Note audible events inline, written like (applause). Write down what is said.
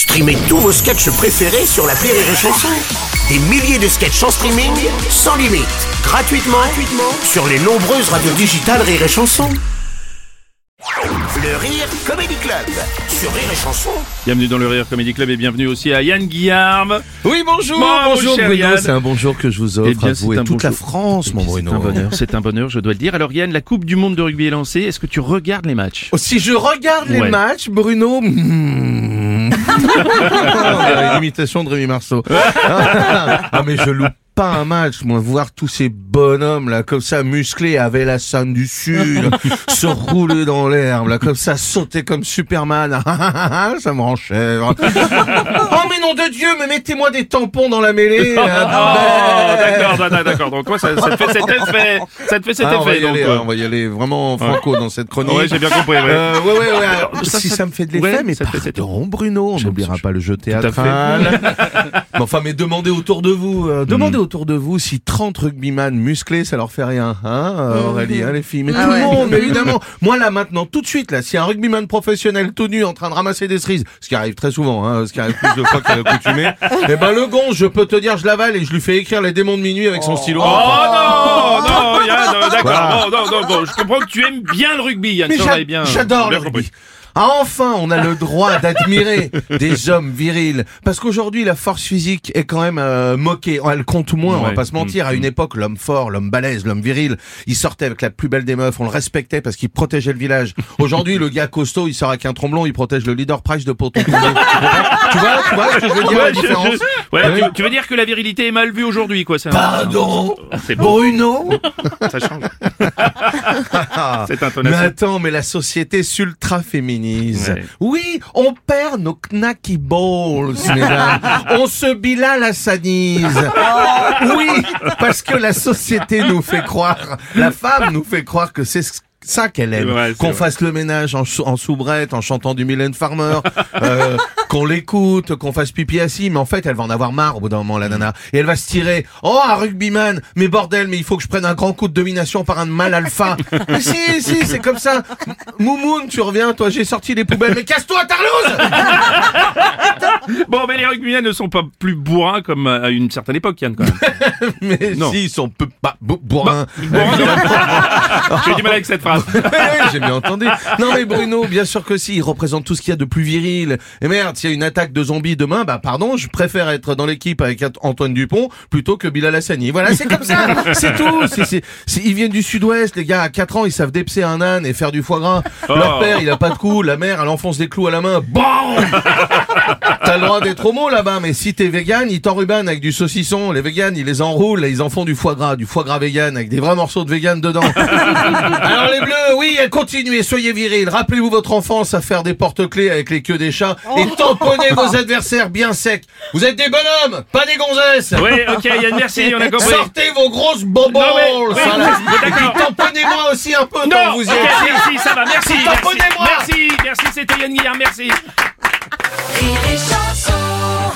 Streamez tous vos sketchs préférés sur la Rire et Chanson. Des milliers de sketchs en streaming, sans limite, gratuitement, gratuitement sur les nombreuses radios digitales Rire et Chanson. Le Rire Comedy Club sur Rire et Chanson. Bienvenue dans le Rire Comedy Club et bienvenue aussi à Yann Guillaume. Oui, bonjour, bonjour cher Bruno, Yann. c'est un bonjour que je vous offre Eh bien, à vous c'est et toute la. France, mon C'est Bruno. un bonheur, c'est un bonheur, je dois le dire. Alors Yann, la Coupe du Monde de rugby est lancée. Est-ce que tu regardes les matchs? Oh, Si je regarde les matchs, Bruno... hmm. (laughs) On dirait une imitation de Rémi Marceau. (laughs) ah mais je loupe pas un match, moi, voir tous ces bonhommes là, comme ça, musclés, avec la scène du Sud, (laughs) se rouler dans l'herbe, là, comme ça, sauter comme Superman, (laughs) ça me rend chèvre. (laughs) oh mais nom de Dieu, mais mettez-moi des tampons dans la mêlée. Oh, d'accord, d'accord, d'accord. Donc quoi, ça, ça te fait cet effet Ça te fait cet Ah, on va effet y donc. aller, euh. hein, on va y aller vraiment franco dans cette chronique. Ouais, j'ai bien compris. ouais. Euh, ouais, ouais, ouais. alors, ça, si ça- ça, me fait de l'effet, ouais, mais ça te fait cet pardon, Bruno, on n'oubliera pas le jeu théâtral. Mais enfin, mais demandez autour de vous, euh, demandez Mm. Autour de vous si 30 rugbyman musclés, ça leur fait rien, hein, euh, Aurélie, hein, les filles. Mais Ah tout ouais. le monde, mais évidemment. Moi, là, maintenant, tout de suite, là, si un rugbyman professionnel tout nu en train de ramasser des cerises, ce qui arrive très souvent, hein, ce qui arrive plus de fois qu'à l'accoutumée, eh ben, le gonze, je peux te dire, je l'avale et je lui fais écrire les démons de minuit avec son stylo. Oh non, non, Yann, euh, d'accord. Voilà. Bon, non, non, bon, je comprends que tu aimes bien le rugby, Yann. Mais ça, bien. j'adore bien le compris. rugby. Ah, enfin, on a le droit d'admirer des hommes virils. Parce qu'aujourd'hui, la force physique est quand même euh, moquée. Elle compte moins, on va pas se mentir. À une époque, l'homme fort, l'homme balèze, l'homme viril, il sortait avec la plus belle des meufs. On le respectait parce qu'il protégeait le village. Aujourd'hui, le gars costaud, il sort avec un tromblon, il protège le leader price de Poton. tu vois, tu vois ce que je veux dire, la Ouais, différence je- ouais, Ah oui. tu, tu veux dire que la virilité est mal vue aujourd'hui, quoi. Ça, Pardon C'est Bruno ça change. (laughs) Cette Mais attends, mais la société s'ultra féminise. Oui, on perd nos knacky balls, (laughs) mesdames. On se bilale à sa nise. Oui, parce que la société nous fait croire, la femme nous fait croire que c'est ça qu'elle aime. Ouais, qu'on fasse le ménage en, sou- en soubrette, en chantant du Mylène Farmer, (laughs) euh, qu'on l'écoute, qu'on fasse pipi assis, mais en fait, elle va en avoir marre au bout d'un moment, la nana. Et elle va se tirer, oh, un rugbyman, mais bordel, mais il faut que je prenne un grand coup de domination par un mâle alpha. mais (laughs) si, si, c'est comme ça. Moumoun, tu reviens, toi, j'ai sorti les poubelles, mais casse-toi, Tarlouse! (laughs) Bon, mais les rugbymen ne sont pas plus bourrins comme à une certaine époque, Yann, quand même. Mais Non. si, ils sont peu, bah, bou- bourrins. Bourrins, non J'ai du mal avec cette phrase. (laughs) J'ai bien entendu. Non mais Bruno, bien sûr que si, il représente tout ce qu'il y a de plus viril. Et merde, s'il y a une attaque de zombies demain, bah pardon, je préfère être dans l'équipe avec Antoine Dupont plutôt que Bilal Hassani. Voilà, c'est comme ça, (laughs) c'est tout. Ils viennent du sud-ouest, les gars, à 4 ans, ils savent dépecer un âne et faire du foie gras. Leur Oh. père, il a pas de cou, la mère, elle enfonce des clous à la main. Le (laughs) droit d'être homo là-bas, mais si t'es vegan, ils t'enrubanent avec du saucisson. Les véganes, ils les enroulent et ils en font du foie gras, du foie gras vegan avec des vrais morceaux de vegan dedans. (laughs) Alors les bleus, oui, continuez, soyez virils. Rappelez-vous votre enfance à faire des porte-clés avec les queues des chats et tamponnez vos adversaires bien secs. Vous êtes des bonhommes, pas des gonzesses. Oui, ok, Yann, merci, on a compris. Sortez vos grosses mais- oui, tamponnez-moi aussi un peu Non, que vous y ok, êtes. merci, ça va, merci. merci, Tamponnez-moi. Merci, merci, c'était Yann Guillaume, merci. Rire et chanson